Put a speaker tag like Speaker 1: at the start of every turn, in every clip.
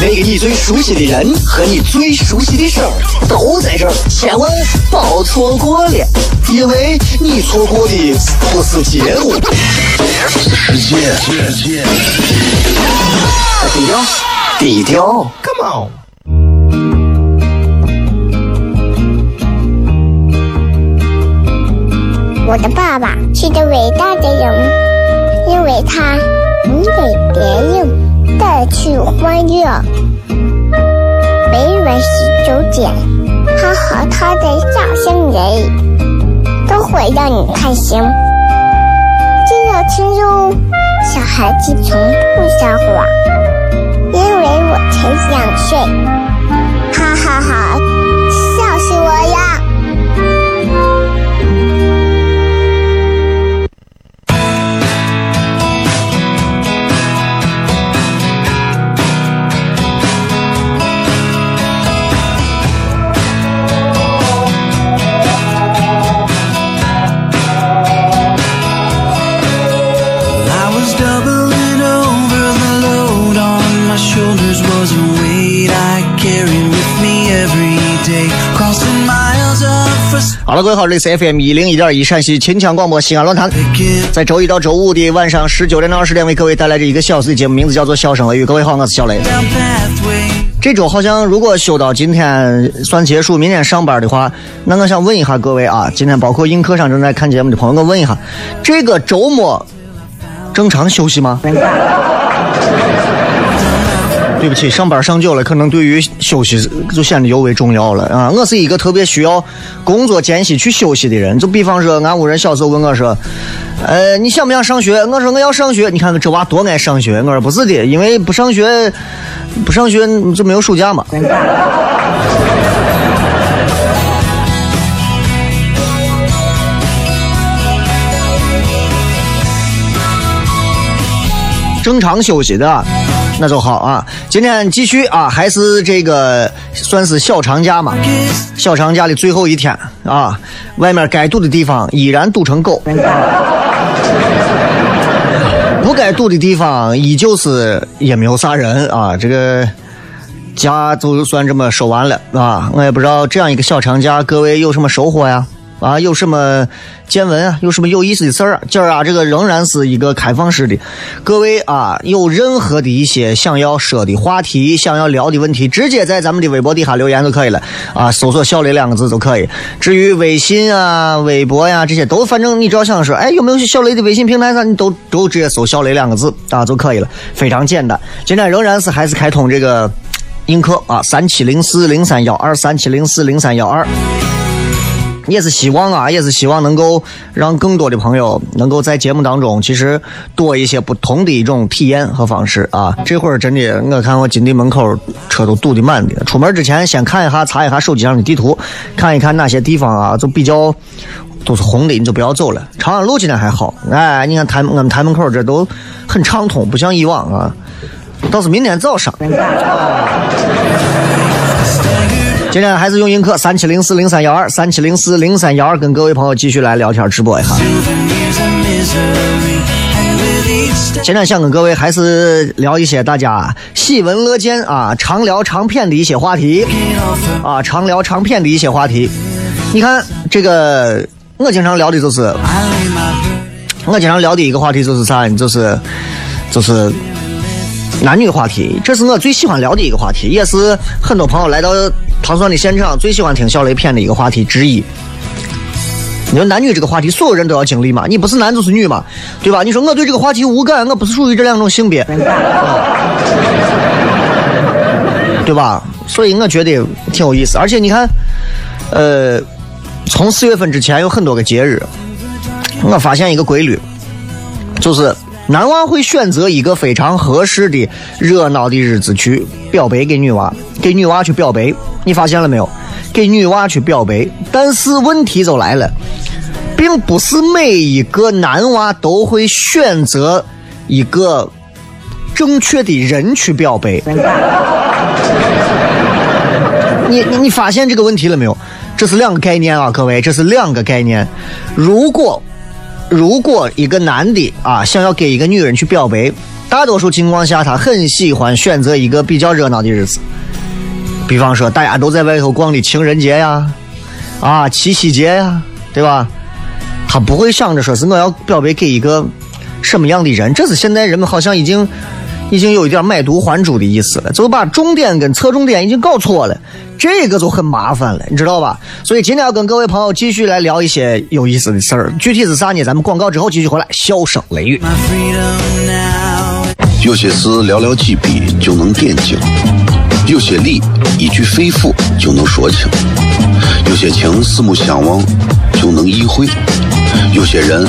Speaker 1: 那个你最熟悉的人和你最熟悉的事儿都在这儿，千万别错过了，因为你错过的不是节目，
Speaker 2: 世界，
Speaker 1: 低调，低调，Come on。
Speaker 3: 我的爸爸是个伟大的人，因为他能给别人带去欢乐。每晚十九点，他和他的笑声人，都会让你开心。记得听哟，小孩子从不撒谎，因为我才两岁。哈哈哈，笑死我了！
Speaker 4: 各位好，这里是 FM 一零一点一陕西秦腔广播西安论坛，在周一到周五的晚上十九点到二十点为各位带来这一个小时的节目，名字叫做《笑声雷雨》。各位好，我是小雷。这周好像如果休到今天算结束，明天上班的话，那我想问一下各位啊，今天包括映客上正在看节目的朋友，我问一下，这个周末正常休息吗？对不起，上班上久了，可能对于休息就显得尤为重要了啊！我是一个特别需要工作间隙去休息的人。就比方说，俺屋人小时候问我说：“呃，你想不想上学？”我说我要上学。你看这娃多爱上学。我说不是的，因为不上学，不上学就没有暑假嘛。正常休息的，那就好啊。今天继续啊，还是这个算是小长假嘛，小长假的最后一天啊，外面该堵的地方依然堵成狗，不该堵的地方依旧是也没有啥人啊。这个假就算这么收完了啊，我也不知道这样一个小长假各位有什么收获呀？啊，有什么见闻啊？有什么有意思的事儿啊？今儿啊，这个仍然是一个开放式的，各位啊，有任何的一些想要说的话题、想要聊的问题，直接在咱们的微博底下留言就可以了啊，搜索“小雷”两个字就可以。至于微信啊、微博呀、这些都，反正你只要想说，哎，有没有小雷的微信平台上，你都都直接搜“小雷”两个字啊就可以了，非常简单。今天仍然是还是开通这个映客啊，三七零四零三幺二三七零四零三幺二。也是希望啊，也是希望能够让更多的朋友能够在节目当中，其实多一些不同的一种体验和方式啊。这会儿真的，我看我金地门口车都堵得满的。出门之前先看一下，查一下手机上的地图，看一看哪些地方啊，就比较都是红的，你就不要走了。长安路今天还好，哎，你看台我们台门口这都很畅通，不像以往啊。倒是明天早上。今天还是用映客三七零四零三幺二三七零四零三幺二跟各位朋友继续来聊天直播一下。今天想跟各位还是聊一些大家喜闻乐见啊、常聊常谝的一些话题啊，常聊常谝的一些话题。你看这个，我经常聊的就是，我经常聊的一个话题就是啥？就是就是男女话题，这是我最喜欢聊的一个话题，也是很多朋友来到糖蒜的现场最喜欢听小雷片的一个话题之一。你说男女这个话题，所有人都要经历嘛？你不是男就是女嘛？对吧？你说我对这个话题无感，我不是属于这两种性别，对吧？所以我觉得挺有意思。而且你看，呃，从四月份之前有很多个节日，我发现一个规律，就是男娃会选择一个非常合适的、热闹的日子去表白给女娃，给女娃去表白。你发现了没有？给女娃去表白，但是问题就来了，并不是每一个男娃都会选择一个正确的人去表白。你你你发现这个问题了没有？这是两个概念啊，各位，这是两个概念。如果如果一个男的啊想要给一个女人去表白，大多数情况下他很喜欢选择一个比较热闹的日子，比方说大家都在外头逛的情人节呀，啊七夕节呀，对吧？他不会想着说是我要表白给一个什么样的人，这是现在人们好像已经已经有一点买椟还珠的意思了，就把重点跟侧重点已经搞错了，这个就很麻烦了，你知道吧？所以今天要跟各位朋友继续来聊一些有意思的事儿，具体是啥呢？咱们广告之后继续回来，笑声雷雨。
Speaker 5: My freedom now.
Speaker 2: 有些事寥寥几笔就能点睛，有些理一句肺腑就能说清，有些情四目相望就能意会，有些人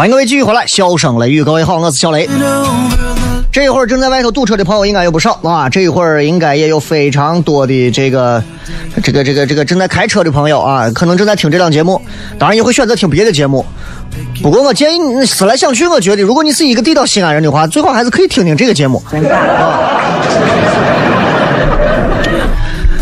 Speaker 4: 欢迎各位继续回来，笑声雷雨，各位好，我是小雷。这一会儿正在外头堵车的朋友应该有不少啊，这一会儿应该也有非常多的这个这个这个这个正在开车的朋友啊，可能正在听这档节目，当然也会选择听别的节目。不过我建议你思来想去，我觉得如果你是一个地道西安人的话，最好还是可以听听这个节目啊。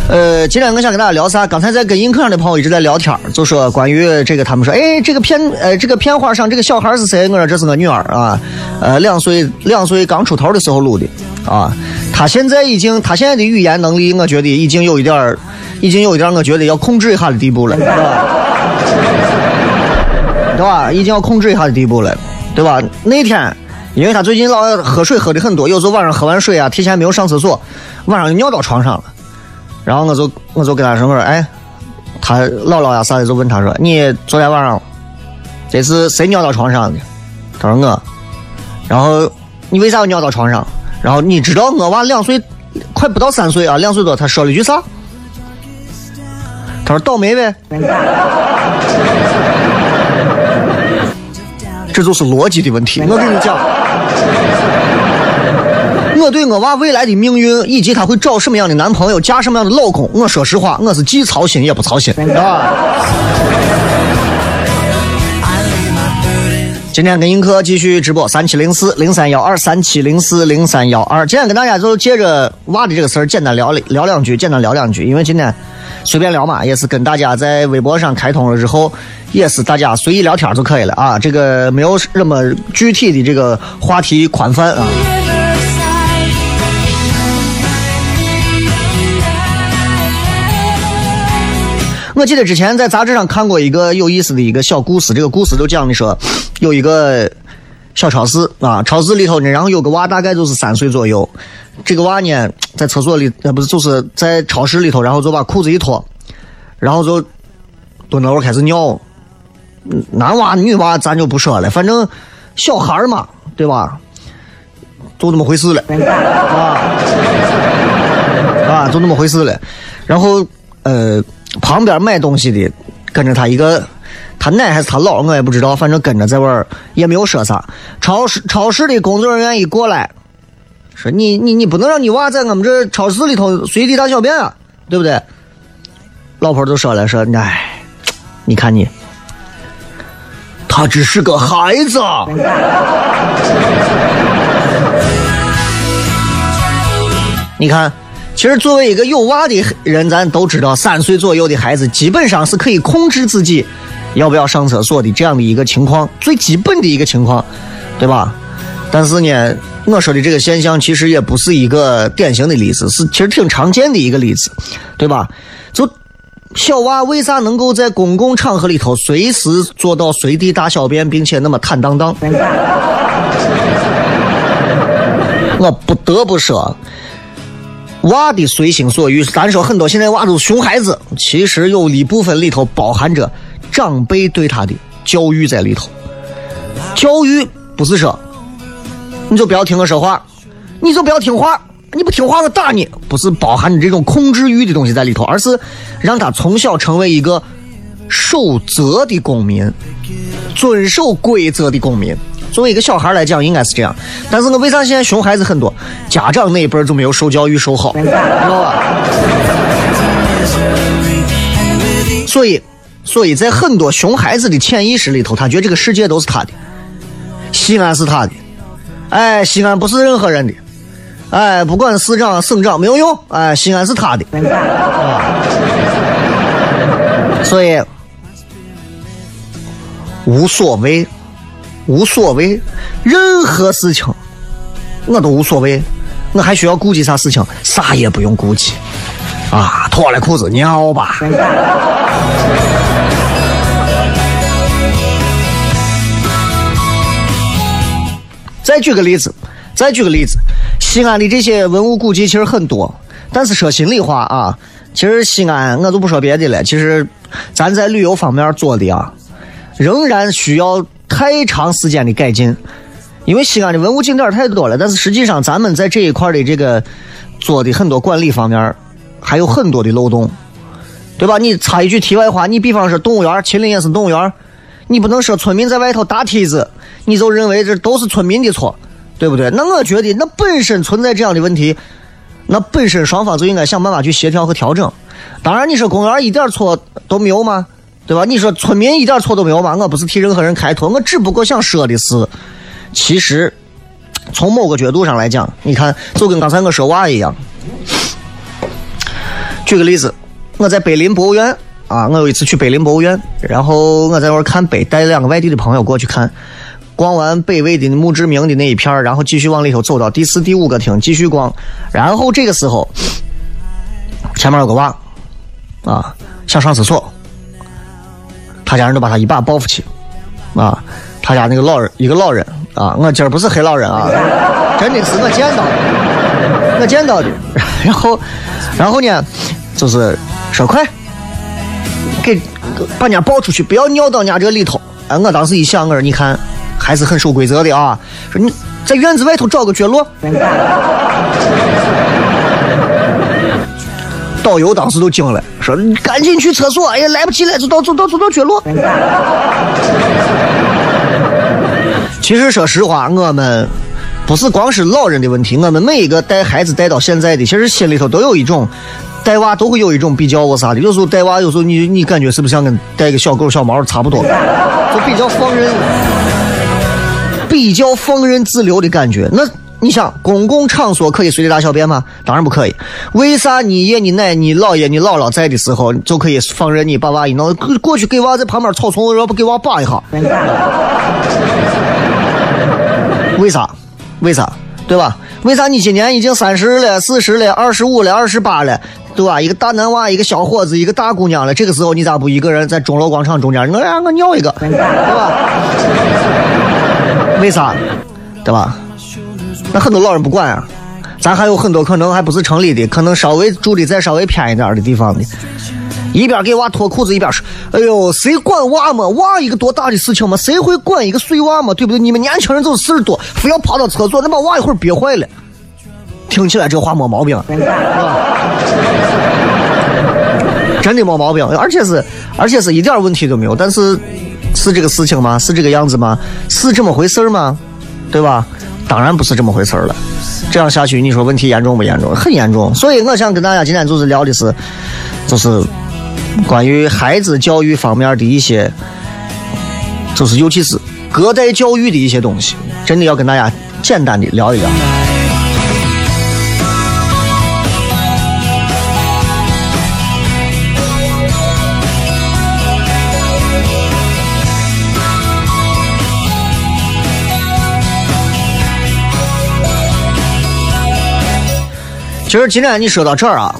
Speaker 4: 呃，今天我想跟大家聊啥？刚才在跟映客上的朋友一直在聊天就说关于这个，他们说，哎，这个片，呃，这个片花上这个小孩是谁？我说这是我女儿啊，呃，两岁两岁刚出头的时候录的啊。她现在已经，她现在的语言能力，我觉得已经有一点儿，已经有一点儿，我觉得要控制一下的地步了，对吧？对吧？已经要控制一下的地步了，对吧？那天，因为她最近老喝水喝的很多，有时候晚上喝完水啊，提前没有上厕所，晚上就尿到床上了。然后我就我就跟他说我说哎，他姥姥呀啥的就问他说你昨天晚上这是谁尿到床上的？他说我。然后你为啥要尿到床上？然后你知道我娃两岁快不到三岁啊，两岁多，他说了一句啥？他说倒霉呗。这就是逻辑的问题。我跟你讲。我对我娃未来的命运以及他会找什么样的男朋友、嫁什么样的老公，我说实话，我是既操心也不操心啊。今天跟映客继续直播，三七零四零三幺二三七零四零三幺二。今天跟大家就借着娃的这个事儿，简单聊聊两句，简单聊两句，因为今天随便聊嘛，也是跟大家在微博上开通了之后，也是大家随意聊天就可以了啊。这个没有什么具体的这个话题宽泛啊。我记得之前在杂志上看过一个有意思的一个小故事，这个故事就讲的说，有一个小超市啊，超市里头呢，然后有个娃大概就是三岁左右，这个娃呢在厕所里，呃不是就是在超市里头，然后就把裤子一脱，然后就蹲那会开始尿，嗯男娃女娃咱就不说了，反正小孩嘛，对吧？就那么回事了，啊啊，就那么回事了，然后呃。旁边买东西的跟着他一个，他奶还是他姥，我也不知道，反正跟着在玩儿，也没有说啥。超市超市的工作人员一过来，说你你你不能让你娃在我们这超市里头随地大小便啊，对不对？老婆就说了说，哎，你看你，他只是个孩子。你看，其实作为一个有娃的人，咱都知道，三岁左右的孩子基本上是可以控制自己要不要上厕所的这样的一个情况，最基本的一个情况，对吧？但是呢，我说的这个现象其实也不是一个典型的例子，是其实挺常见的一个例子，对吧？就小娃为啥能够在公共场合里头随时做到随地大小便，并且那么坦荡荡？我不得不说。娃的随心所欲，咱说很多现在娃都是熊孩子，其实有一部分里头包含着长辈对他的教育在里头。教育不是说你就不要听我说话，你就不要听话，你不听话我打你，不是包含着这种控制欲的东西在里头，而是让他从小成为一个守则的公民，遵守规则的公民。作为一个小孩来讲，应该是这样。但是我为啥现在熊孩子很多？家长那一辈就没有受教育受好，知道吧？所以，所以在很多熊孩子的潜意识里头，他觉得这个世界都是他的，西安是他的，哎，西安不是任何人的，哎，不管市长、省长没有用，哎，西安是他的，所以无所谓。无所谓，任何事情我都无所谓，我还需要顾及啥事情？啥也不用顾及，啊，脱了裤子尿吧。再举个例子，再举个例子，西安的这些文物古迹其实很多，但是说心里话啊，其实西安我就不说别的了，其实咱在旅游方面做的啊，仍然需要。太长时间的改进，因为西安的文物景点太多了，但是实际上咱们在这一块的这个做的很多管理方面还有很多的漏洞，对吧？你插一句题外话，你比方说动物园，秦岭也是动物园，你不能说村民在外头搭梯子，你就认为这都是村民的错，对不对？那我觉得那本身存在这样的问题，那本身双方就应该想办法去协调和调整。当然，你说公园一点错都没有吗？对吧？你说村民一点错都没有吗？我不是替任何人开脱，我只不过想说的是，其实从某个角度上来讲，你看，就跟刚才我说娃一样。举个例子，我在北林博物院啊，我有一次去北林博物院，然后我在那儿看碑，带两个外地的朋友过去看，逛完北魏的墓志铭的那一片然后继续往里头走到第四、第五个厅继续逛，然后这个时候前面有个娃啊，想上厕所。他家人都把他一把抱扶起，啊，他家那个老人一个老人啊，我今儿不是黑老人啊，真的是我见到的，我见到的。然后，然后呢，就是说快，给把人家抱出去，不要尿到人家这里头。哎，我当时一想，我说你看还是很守规则的啊，说你在院子外头找个角落。导游当时都惊了，说：“赶紧去厕所！哎呀，来不及了，走到走到走到角落。”其实说实话，我们不是光是老人的问题，我们每一个带孩子带到现在的，其实心里头都有一种带娃都会有一种比较我啥的。有时候带娃，有时候你你感觉是不是像跟带个小狗小猫差不多，就比较放任，比较放任自流的感觉。那。你想公共场所可以随地大小便吗？当然不可以。为啥你爷、你奶、你姥爷、你姥姥在的时候就可以放任你把娃一弄过去给娃在旁边草丛，要不给娃扒一下？为啥？为啥？对吧？为啥你今年已经三十了、四十了、二十五了、二十八了，对吧？一个大男娃、一个小伙子、一个大姑娘了，这个时候你咋不一个人在钟楼广场中间？我让我尿一个，对吧？为啥？对吧？那很多老人不管啊，咱还有很多可能还不是城里的，可能稍微住的再稍微偏一点的地方的，一边给娃脱裤子一边说：“哎呦，谁管娃嘛？娃一个多大的事情嘛？谁会管一个碎娃嘛？对不对？你们年轻人就是事儿多，非要跑到厕所，那把娃一会儿憋坏了。”听起来这话没毛病，是吧？真的没毛病，而且是而且是一点问题都没有。但是是这个事情吗？是这个样子吗？是这么回事吗？对吧？当然不是这么回事了。这样下去，你说问题严重不严重？很严重。所以我想跟大家今天就是聊的是，就是关于孩子教育方面的一些，就是尤其是隔代教育的一些东西，真的要跟大家简单的聊一聊。其实今天你说到这儿啊，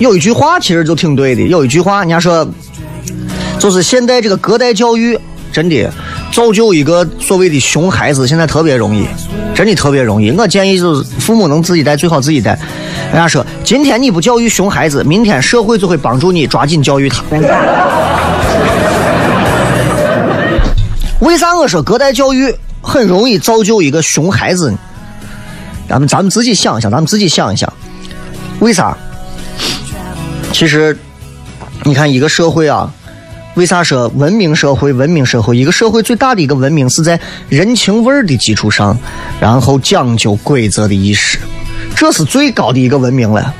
Speaker 4: 有一句话其实就挺对的。有一句话，人家说，就是现在这个隔代教育真的造就一个所谓的熊孩子，现在特别容易，真的特别容易。我建议就是父母能自己带最好自己带。人家说，今天你不教育熊孩子，明天社会就会帮助你抓紧教育他。为啥我说隔代教育很容易造就一个熊孩子呢？咱们咱们自己想一想，咱们自己想一想。为啥？其实，你看一个社会啊，为啥说文明社会？文明社会，一个社会最大的一个文明是在人情味儿的基础上，然后讲究规则的意识，这是最高的一个文明了，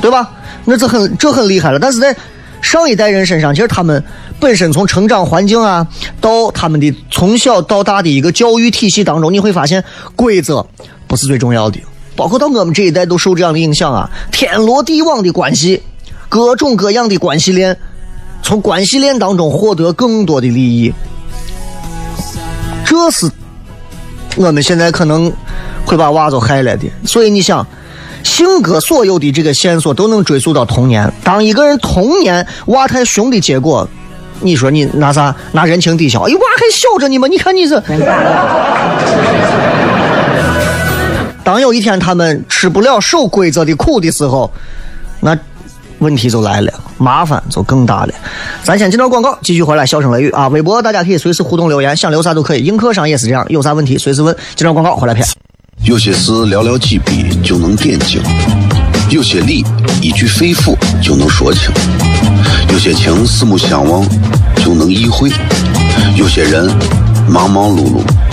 Speaker 4: 对吧？那这很这很厉害了。但是在上一代人身上，其实他们本身从成长环境啊，到他们的从小到大的一个教育体系当中，你会发现规则不是最重要的。包括到我们这一代都受这样的影响啊，天罗地网的关系，各种各样的关系链，从关系链当中获得更多的利益，这是我们现在可能会把娃都害了的。所以你想，性格所有的这个线索都能追溯到童年。当一个人童年娃太凶的结果，你说你拿啥拿人情抵消？哎，娃还小着呢嘛，你看你这。当有一天他们吃不了守规则的苦的时候，那问题就来了，麻烦就更大了。咱先进段广告，继续回来笑声雷雨啊！微博大家可以随时互动留言，想留啥都可以。映客上也是这样，有啥问题随时问。进段广告回来片。
Speaker 2: 有些事寥寥几笔就能点睛，有些理一句肺腑就能说清，有些情四目相望就能意会，有些人忙忙碌碌。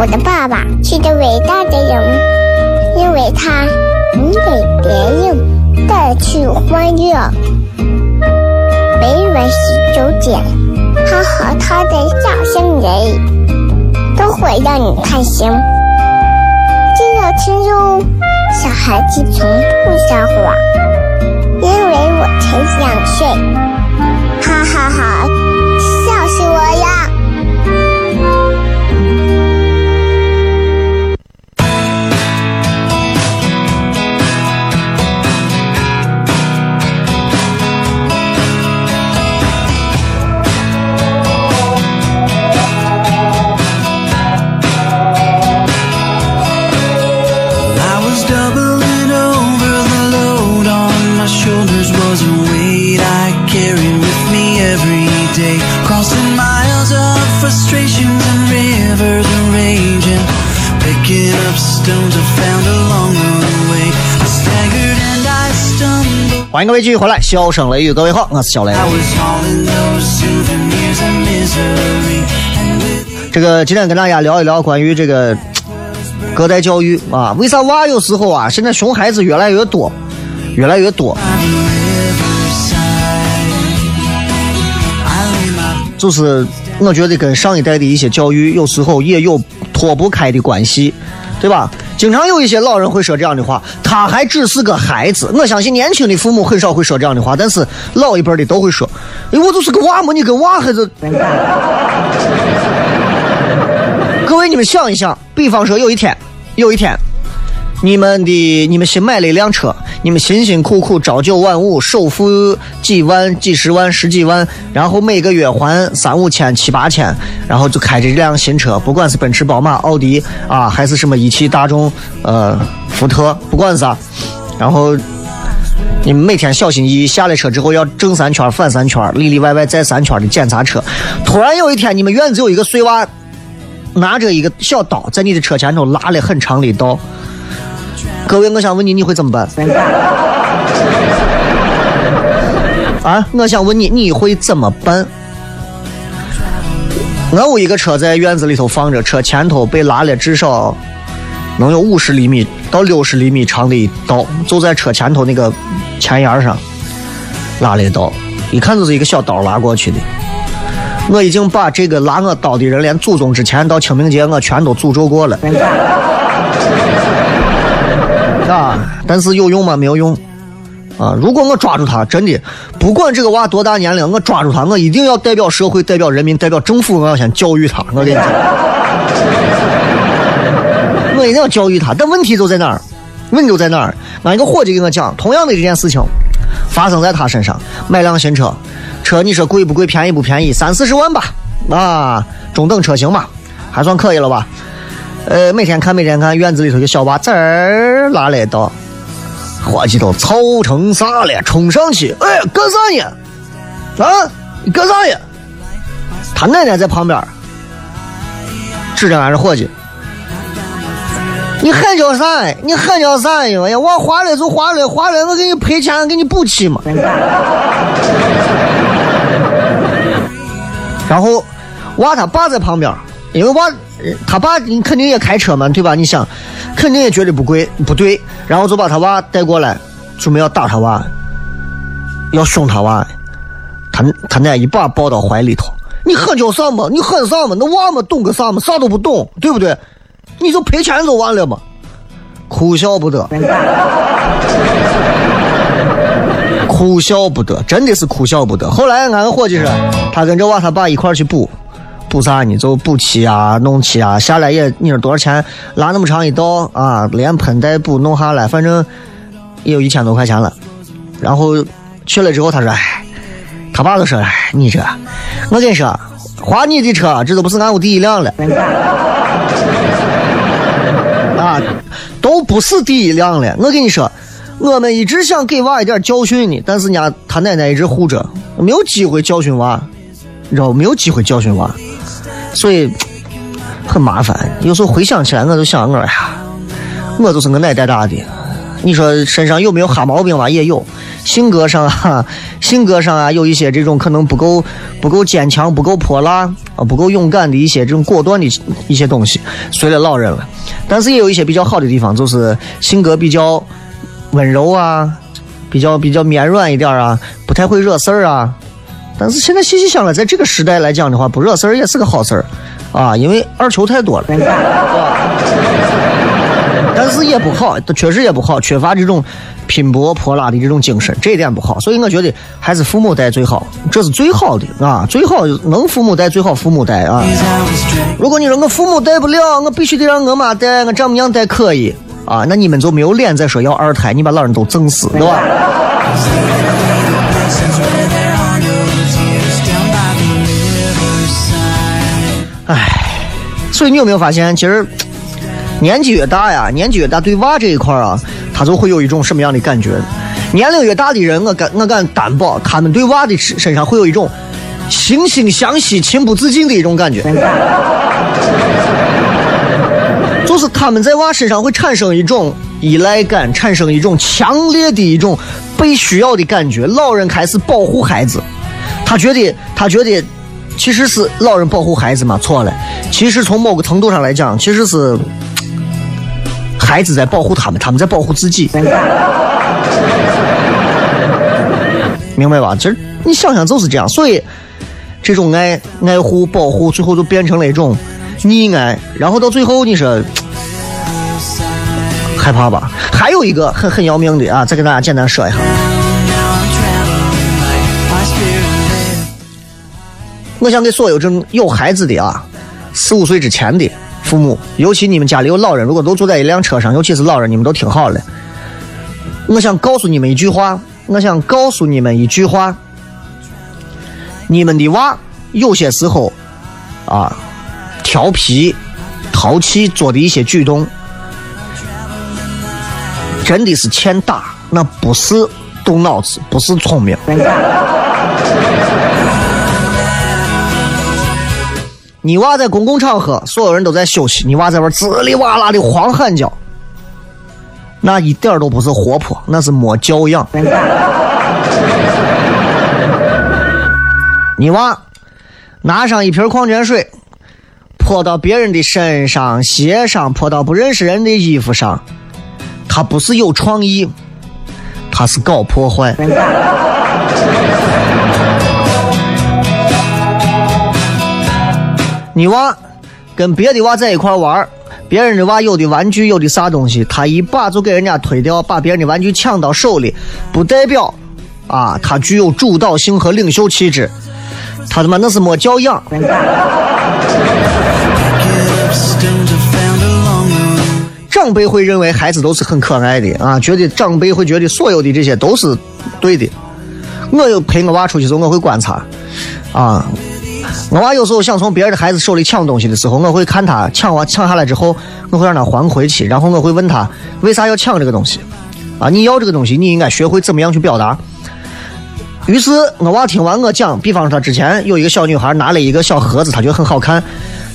Speaker 3: 我的爸爸是个伟大的人，因为他能给别人带去欢乐。每晚十九点，他和他的笑声人，都会让你开心。记得听哟，小孩子从不撒谎，因为我才两岁。
Speaker 4: 欢迎各位继续回来，笑声雷雨，各位好，我是小雷。这个今天跟大家聊一聊关于这个 隔代教育啊，为啥娃有时候啊，现在熊孩子越来越多，越来越多，就是我觉得跟上一代的一些教育有时候也有脱不开的关系，对吧？经常有一些老人会说这样的话，他还只是个孩子。我相信年轻的父母很少会说这样的话，但是老一辈的都会说：“哎，我就是个娃嘛，你跟娃还是？” 各位，你们想一想，比方说有一天，有一天，你们的你们新买了一辆车，你们辛辛苦苦朝九晚五，首付几万、几十万、十几万，然后每个月还三五千、七八千，然后就开着这辆新车，不管是奔驰、宝马、奥迪啊，还是什么一汽大众、呃福特，不管啥，然后你们每天小心翼翼下了车之后要正三圈、反三圈，里里外外再三圈的检查车。突然有一天，你们院子有一个碎娃，拿着一个小刀在你的车前头拉了很长的一道。各位，我想问你，你会怎么办？啊，我想问你，你会怎么办？我有一个车在院子里头放着，车前头被拉了至少能有五十厘米到六十厘米长的一刀，就在车前头那个前沿上拉了一刀，一看就是一个小刀拉过去的。我已经把这个拉我刀的人，连祖宗之前到清明节我全都诅咒过了。啊！但是有用吗？没有用。啊！如果我抓住他，真的不管这个娃多大年龄，我抓住他，我一定要代表社会、代表人民、代表政府，我要先教育他。我跟你讲，我一定要教育他。但问题就在哪儿？问题就在哪儿？俺一个伙计跟我讲，同样的这件事情发生在他身上，买辆新车，车你说贵不贵？便宜不便宜？三四十万吧，啊，中等车型嘛，还算可以了吧？呃，每天看，每天看，院子里头的小娃子儿拉来到。伙计都吵成啥了？冲上去，哎，干啥呢？啊，你干啥呢？他奶奶在旁边，指着俺这伙计，你喊叫啥？你喊叫啥呀？呀，我花了就花了，花了我给你赔钱，给你补齐嘛。然后娃他爸在旁边，因为娃他爸肯定也开车嘛，对吧？你想。肯定也觉得不贵不对，然后就把他娃带过来，准备要打他娃，要凶他娃。他他奶一把抱到怀里头，你狠叫啥嘛？你狠啥嘛？那娃嘛懂个啥嘛？啥都不懂，对不对？你就赔钱就完了嘛，哭笑不得，哭笑不得，真的是哭笑不得。后来俺个伙计说，他跟这娃他爸一块去补。补啥呢？就补漆啊，弄漆啊，下来也你说多少钱？拉那么长一道啊，连喷带补弄下来，反正也有一千多块钱了。然后去了之后，他说：“哎，他爸都说：‘哎，你这，我跟你说，花你的车，这都不是俺屋第一辆了。’啊，都不是第一辆了。我跟你说，我们一直想给娃一点教训呢，但是人家他奶奶一直护着，没有机会教训娃，你知道没有机会教训娃。”所以很麻烦，有时候回想起来，我就想，我呀，我就是我奶带大的。你说身上有没有哈毛病吧？也有。性格上啊，性格上啊，有一些这种可能不够、不够坚强、不够泼辣啊、不够勇敢的一些这种果断的一些东西，随了老人了。但是也有一些比较好的地方，就是性格比较温柔啊，比较比较绵软一点啊，不太会惹事儿啊。但是现在细细想来，在这个时代来讲的话，不惹事儿也是个好事儿，啊，因为二球太多了。但是也不好，确实也不好，缺乏这种拼搏泼辣的这种精神，这一点不好。所以我觉得还是父母带最好，这是最好的啊，最好能父母带最好父母带啊。如果你说我父母带不了，我必须得让我妈带，我丈母娘带可以啊，那你们就没有脸再说要二胎，你把老人都整死，对吧？唉，所以你有没有发现，其实年纪越大呀，年纪越大，对娃这一块啊，他就会有一种什么样的感觉？年龄越大的人，我敢我敢担保，他们对娃的身上会有一种惺惺相惜、情不自禁的一种感觉，就是他们在娃身上会产生一种依赖感，产生一种强烈的一种被需要的感觉。老人开始保护孩子，他觉得，他觉得。其实是老人保护孩子嘛，错了。其实从某个程度上来讲，其实是 孩子在保护他们，他们在保护自己，明白吧？其实你想想就是这样。所以这种爱、爱护、保护，最后就变成了一种溺爱，然后到最后你说 害怕吧？还有一个很很要命的啊，再给大家简单说一下。我想给所有这有孩子的啊，四五岁之前的父母，尤其你们家里有老人，如果都坐在一辆车上，尤其是老人，你们都听好了。我想告诉你们一句话，我想告诉你们一句话：你们的娃有些时候啊，调皮、淘气做的一些举动，真的是欠打，那不是动脑子，不是聪明。你娃在公共场合，所有人都在休息，你娃在玩滋里哇啦的狂喊叫，那一点都不是活泼，那是没教养。你娃拿上一瓶矿泉水，泼到别人的身上、鞋上，泼到不认识人的衣服上，他不是有创意，他是搞破坏。你娃跟别的娃在一块玩别人的娃有的玩具有的啥东西，他一把就给人家推掉，把别人的玩具抢到手里，不代表啊他具有主导性和领袖气质，他他妈那是没教养。长辈会认为孩子都是很可爱的啊，觉得长辈会觉得所有的这些都是对的。我有陪我娃出去时候，我会观察啊。我娃有时候想从别人的孩子手里抢东西的时候，我会看他抢完抢下来之后，我会让他还回去，然后我会问他为啥要抢这个东西，啊，你要这个东西，你应该学会怎么样去表达。于是我娃听完我讲，比方说他之前有一个小女孩拿了一个小盒子，她觉得很好看，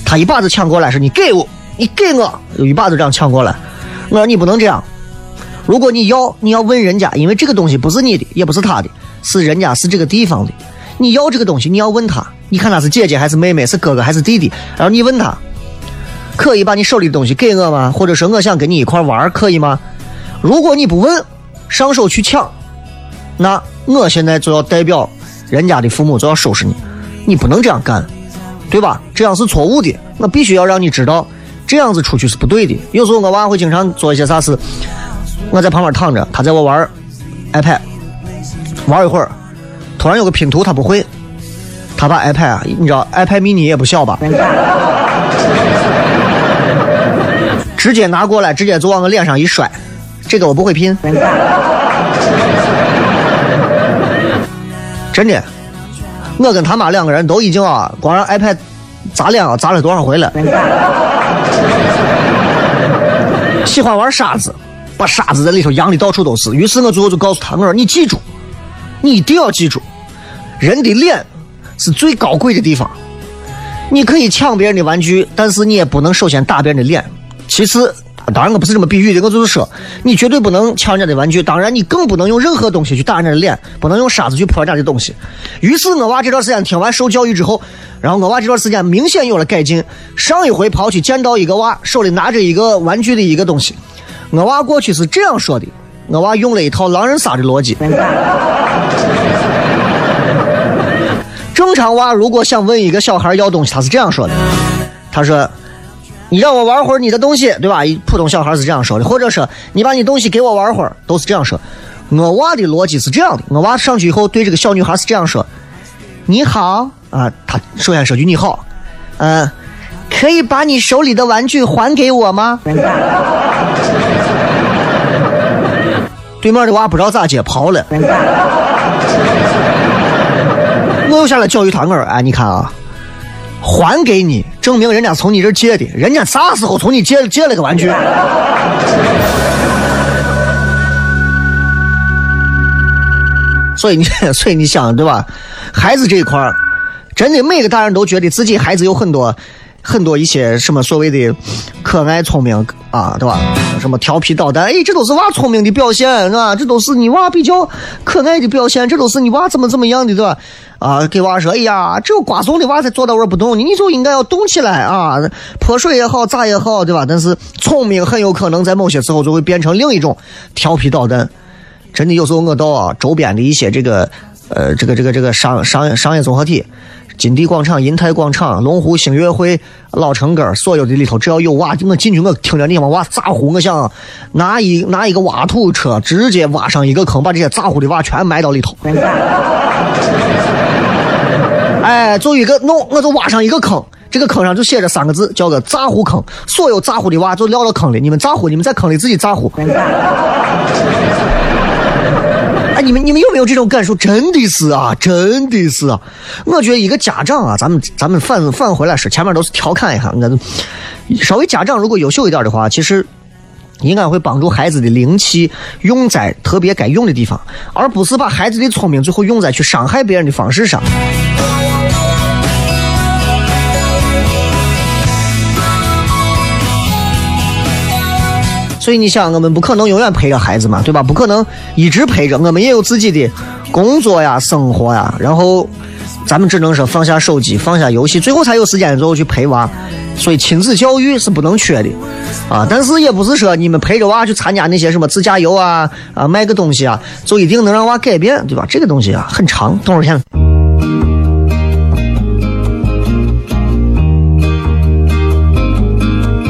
Speaker 4: 她一把子抢过来，说你给我，你给我，一把子这样抢过来。我说你不能这样，如果你要，你要问人家，因为这个东西不是你的，也不是他的，是人家是这个地方的。你要这个东西，你要问他，你看他是姐姐还是妹妹，是哥哥还是弟弟，然后你问他，可以把你手里的东西给我吗？或者说我想跟你一块玩，可以吗？如果你不问，上手去抢，那我现在就要代表人家的父母就要收拾你，你不能这样干，对吧？这样是错误的，我必须要让你知道，这样子出去是不对的。有时候我娃会经常做一些啥事，我在旁边躺着，他在我玩 iPad，玩一会儿。突然有个拼图他不会，他把 iPad 啊，你知道 iPad mini 也不小吧？直接拿过来，直接就往我脸上一摔。这个我不会拼，真的。我跟他妈两个人都已经啊，光让 iPad 砸脸啊，砸了多少回了？喜欢玩沙子，把沙子在里头扬的到处都是。于是我最后就告诉他，我说你记住，你一定要记住。人的脸是最高贵的地方。你可以抢别人的玩具，但是你也不能首先打别人的脸。其次，当然我不是这么比喻的，我就是说，你绝对不能抢人家的玩具。当然，你更不能用任何东西去打人家的脸，不能用沙子去泼人家的东西。于是，我娃这段时间听完受教育之后，然后我娃这段时间明显有了改进。上一回跑去见到一个娃，手里拿着一个玩具的一个东西，我娃过去是这样说的：我娃用了一套狼人杀的逻辑。正常娃如果想问一个小孩要东西，他是这样说的：“他说，你让我玩会儿你的东西，对吧？普通小孩是这样说的，或者说你把你东西给我玩会儿，都是这样说。我娃的逻辑是这样的：我娃上去以后对这个小女孩是这样说：你好啊，他首先说句你好，嗯，可以把你手里的玩具还给我吗？对面的娃不知道咋接，跑了。”我又下来教育他，我说：“哎，你看啊，还给你，证明人家从你这借的，人家啥时候从你借借了个玩具？所以你，所以你想对吧？孩子这一块儿，真的每个大人都觉得自己孩子有很多。”很多一些什么所谓的可爱聪明啊，对吧？什么调皮捣蛋，哎，这都是娃聪明的表现，是吧？这都是你娃比较可爱的表现，这都是你娃怎么怎么样的，对吧？啊，给娃说，哎呀，只有瓜怂的娃才坐在那不动，你就应该要动起来啊！泼水也好，咋也好，对吧？但是聪明很有可能在某些时候就会变成另一种调皮捣蛋。真的，有时候我到啊周边的一些这个呃这个这个这个商商商业综合体。金地广场、银泰广场、龙湖星月汇、老城根所有的里头，只要有娃，我进去，我听着你们娃咋呼，我想拿一拿一个挖土车，直接挖上一个坑，把这些咋呼的娃全埋到里头。哎，就一个弄，我就挖上一个坑，这个坑上就写着三个字，叫个咋呼坑。所有咋呼的娃就撂到坑里，你们咋呼，你们在坑里自己咋呼。哎，你们你们有没有这种感受？真的是啊，真的是啊！我觉得一个家长啊，咱们咱们反反回来说，前面都是调侃一下，我稍微家长如果优秀一点的话，其实应该会帮助孩子的灵气用在特别该用的地方，而不是把孩子的聪明最后用在去伤害别人的方式上。所以你想，我们不可能永远陪着孩子嘛，对吧？不可能一直陪着，我们也有自己的工作呀、生活呀。然后，咱们只能说放下手机，放下游戏，最后才有时间最后去陪娃。所以，亲子教育是不能缺的啊。但是也不是说你们陪着娃去参加那些什么自驾游啊、啊卖个东西啊，就一定能让娃改变，对吧？这个东西啊很长，多少天？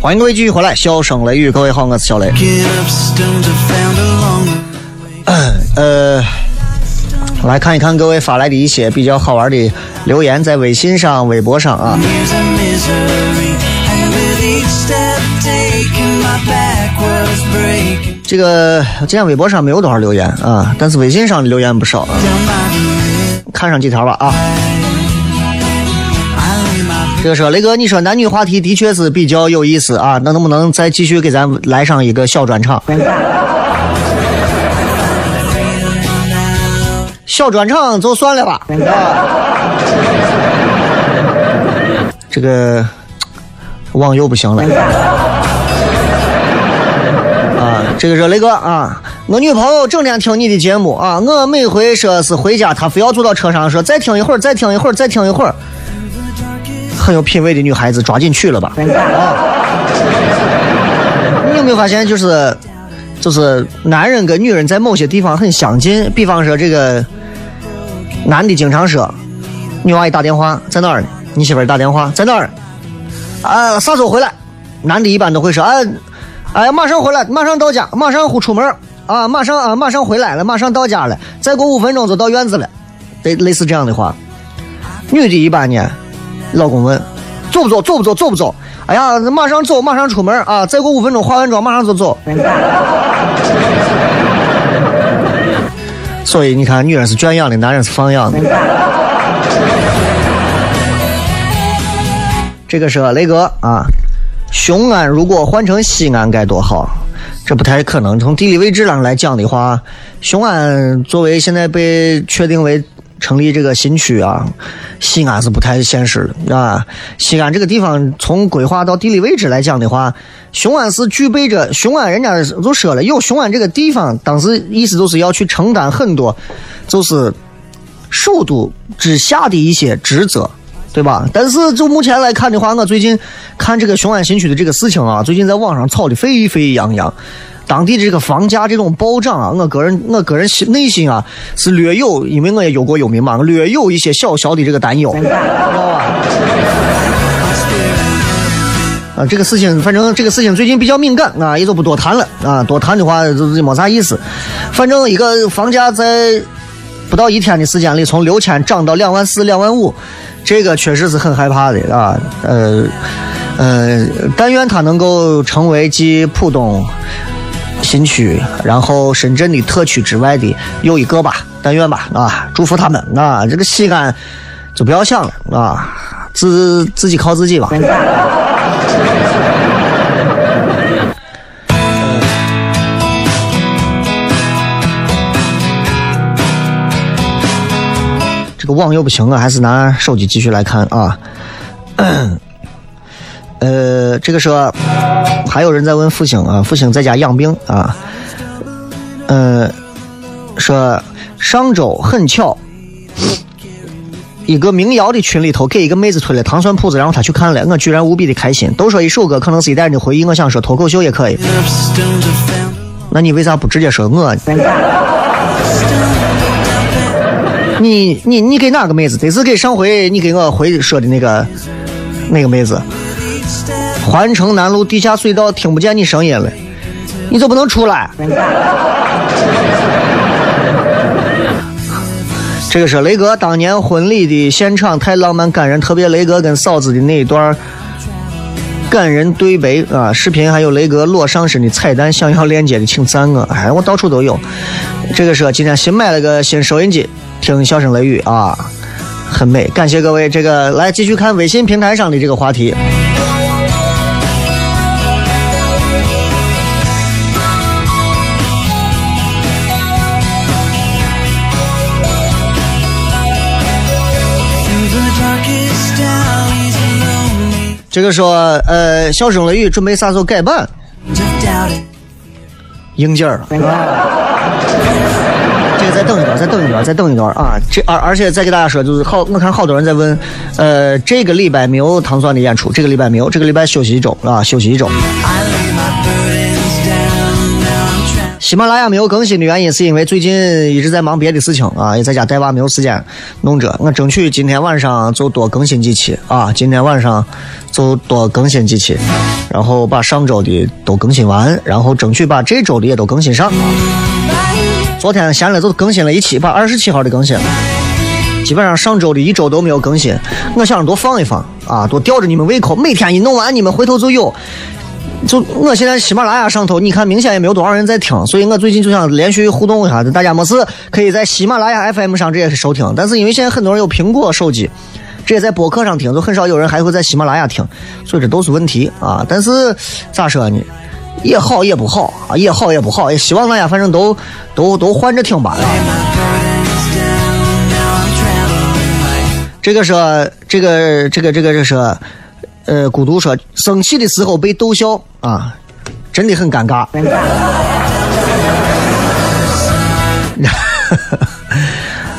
Speaker 4: 欢迎各位继续回来，笑声雷雨。各位好，我是小雷。呃，来看一看各位法莱里一些比较好玩的留言，在微信上、微博上啊。这个今天微博上没有多少留言啊，但是微信上的留言不少啊。看上几条吧啊。这个说雷哥，你说男女话题的确是比较有意思啊，那能不能再继续给咱来上一个小专场？小专场就算了吧。这个网友不行了。啊，这个是雷哥啊，我女朋友整天听你的节目啊，我每回说是回家，她非要坐到车上说再听一会儿，再听一会儿，再听一会儿。很有品位的女孩子，抓紧去了吧。啊，你有没有发现，就是就是男人跟女人在某些地方很相近，比方说这个男的经常说，女娃一打电话在哪儿呢？你媳妇儿打电话在哪儿？啊，啥时候回来？男的一般都会说，哎，哎，马上回来，马上到家，马上出门啊，马上啊，马上回来了，马上到家了，再过五分钟就到院子了，类类似这样的话。女的一般呢，老公问，走不走？走不走？走不走？哎呀，马上走，马上出门啊！再过五分钟化完妆，马上就走。所以你看，女人是圈养的，男人是放养的。这个是雷哥啊，雄安如果换成西安该多好，这不太可能。从地理位置上来讲的话，雄安作为现在被确定为成立这个新区啊，西安是不太现实的啊。西安这个地方从规划到地理位置来讲的话，雄安是具备着雄安，人家就说了，有雄安这个地方，当时意思就是要去承担很多，就是首都之下的一些职责。对吧？但是就目前来看的话，我最近看这个雄安新区的这个事情啊，最近在网上炒的沸沸扬扬。当地的这个房价这种暴涨啊，我个人我个人心内心啊是略有，因为我也忧国忧民嘛，略有一些小小的这个担忧，知道吧？啊，这个事情反正这个事情最近比较敏感啊，也就不多谈了啊，多谈的话就是没啥意思。反正一个房价在不到一天的时间里，从六千涨到两万四、两万五。这个确实是很害怕的啊，呃，呃，但愿它能够成为继浦东新区，然后深圳的特区之外的又一个吧，但愿吧啊，祝福他们啊，这个西安就不要想了啊，自自己靠自己吧。网又不行我，还是拿手机继续来看啊。呃，这个说还有人在问复兴啊，复兴在家养病啊。呃，说上周很巧，一个民谣的群里头给一个妹子推了糖蒜铺子，然后她去看了，我居然无比的开心。都说一首歌可能是一代人的回忆，我想说脱口秀也可以。那你为啥不直接说我？你你你给哪个妹子？这是给上回你给我回说的那个那个妹子。环城南路地下隧道听不见你声音了，你就不能出来？这个是雷哥当年婚礼的现场太浪漫感人，特别雷哥跟嫂子的那一段感人对白啊！视频还有雷哥裸上身的彩蛋，想要链接的请赞我。哎，我到处都有。这个是今天新买了个新收音机，听笑声雷雨啊，很美。感谢各位，这个来继续看微信平台上的这个话题。这个说，呃，笑声雷雨准备啥时候改版？硬件儿。再等一段，再等一段，再等一段啊！这而而且再给大家说，就是好，我看好多人在问，呃，这个礼拜没有唐酸的演出，这个礼拜没有，这个礼拜休息一周啊，休息一周。喜马拉雅没有更新的原因，是因为最近一直在忙别的事情啊，也在家带娃，没有时间弄这。我争取今天晚上就多更新几期啊，今天晚上就多更新几期，然后把上周的都更新完，然后争取把这周的也都更新上。昨天闲了就更新了一期，把二十七号的更新了。基本上上周的一周都没有更新，我想着多放一放啊，多吊着你们胃口，每天一弄完，你们回头就有。就我现在喜马拉雅上头，你看明显也没有多少人在听，所以我最近就想连续互动一下，大家没事可以在喜马拉雅 FM 上这也是收听，但是因为现在很多人有苹果手机，直接在播客上听，就很少有人还会在喜马拉雅听，所以这都是问题啊。但是咋说呢，也好也不好啊，也好也不好，也希望大家反正都都都换着听吧。这个说，这个这个这个这是。呃，孤独说，生气的时候被逗笑啊，真的很尴尬。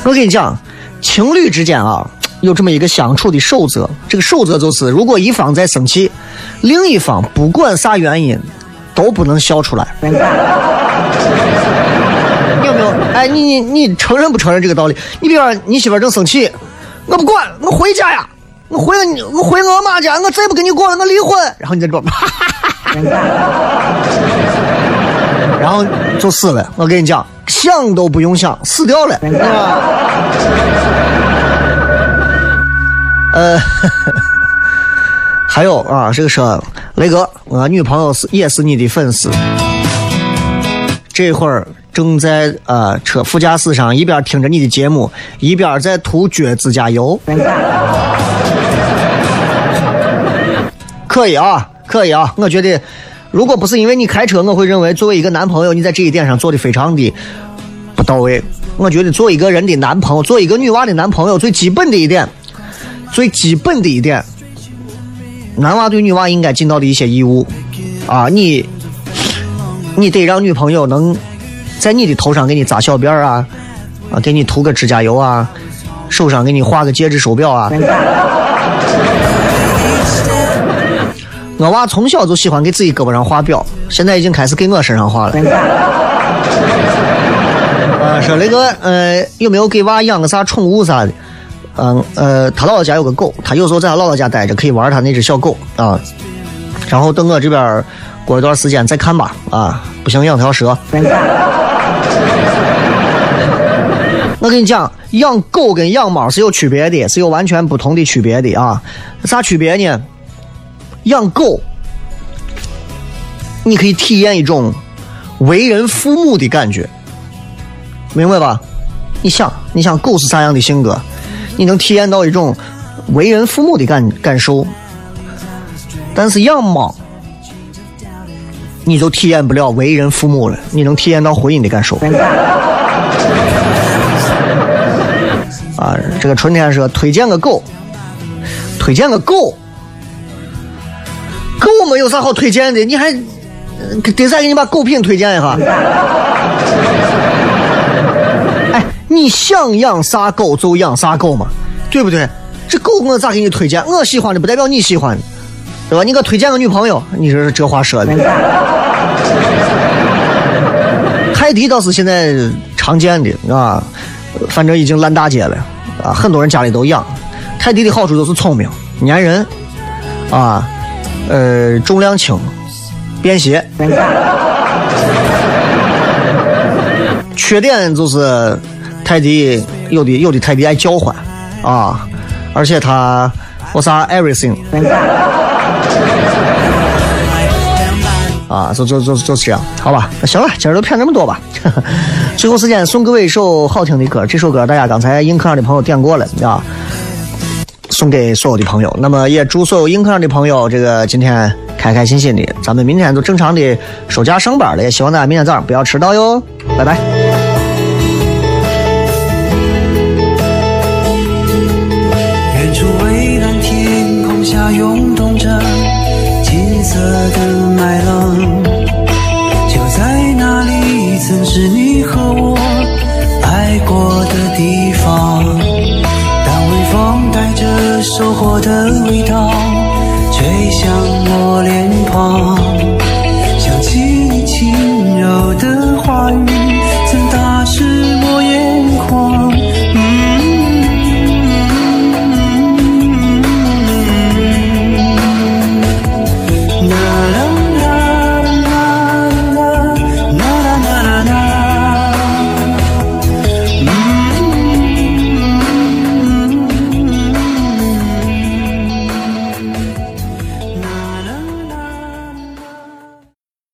Speaker 4: 我跟你讲，情侣之间啊，有这么一个相处的守则，这个守则就是，如果一方在生气，另一方不管啥原因都不能笑出来。有没有？哎，你你你承认不承认这个道理？你比方你媳妇正生气，我不管，我回家呀。我回你，我回我妈家，我再不跟你过了，我离婚。然后你再说，然后就死了。我跟你讲，想都不用想，死掉了。呃，还有啊，这个说雷哥，我女朋友是也是你的粉丝，这会儿正在呃车副驾驶上，一边听着你的节目，一边在涂脚指甲油。可以啊，可以啊，我觉得，如果不是因为你开车，我会认为作为一个男朋友，你在这一点上做的非常的不到位。我觉得做一个人的男朋友，做一个女娃的男朋友，最基本的一点，最基本的一点，男娃对女娃应该尽到的一些义务啊，你，你得让女朋友能在你的头上给你扎小辫儿啊，啊，给你涂个指甲油啊，手上给你画个戒指手表啊。我娃从小就喜欢给自己胳膊上画表，现在已经开始给我身上画了。啊，说雷哥，呃，有没有给娃养个啥宠物啥的？嗯，呃，他姥姥家有个狗，他有时候在他姥姥家待着，可以玩他那只小狗啊。然后等我这边过一段时间再看吧。啊，不行养条蛇。我跟你讲，养狗跟养猫是有区别的，是有完全不同的区别的啊。啥区别呢？养狗，你可以体验一种为人父母的感觉，明白吧？你想，你想狗是啥样的性格？你能体验到一种为人父母的感感受，但是养猫，你就体验不了为人父母了，你能体验到婚姻的感受。啊，这个春天说推荐个狗，推荐个狗，狗没有啥好推荐的，你还得再给你把狗品推荐一下。哎，你想养啥狗就养啥狗嘛，对不对？这狗我咋给你推荐？我喜欢的不代表你喜欢的，对吧？你给我推荐个女朋友，你说这话说的。泰迪倒是现在常见的啊，反正已经烂大街了啊，很多人家里都养。泰迪的好处就是聪明、粘人啊，呃，重量轻、便携。缺点就是泰迪有的有的泰迪爱叫唤啊，而且它我啥 everything 啊，就就就就是这样，好吧，那行了，今儿就骗这么多吧。最后时间送各位一首好听的歌，这首歌大家刚才映客上的朋友点过了啊，送给所有的朋友。那么也祝所有映客上的朋友，这个今天开开心心的，咱们明天就正常的收假上班了。也希望大家明天早上不要迟到哟，拜拜。
Speaker 5: 是你和我爱过的地方。当微风带着收获的味道吹向我脸庞，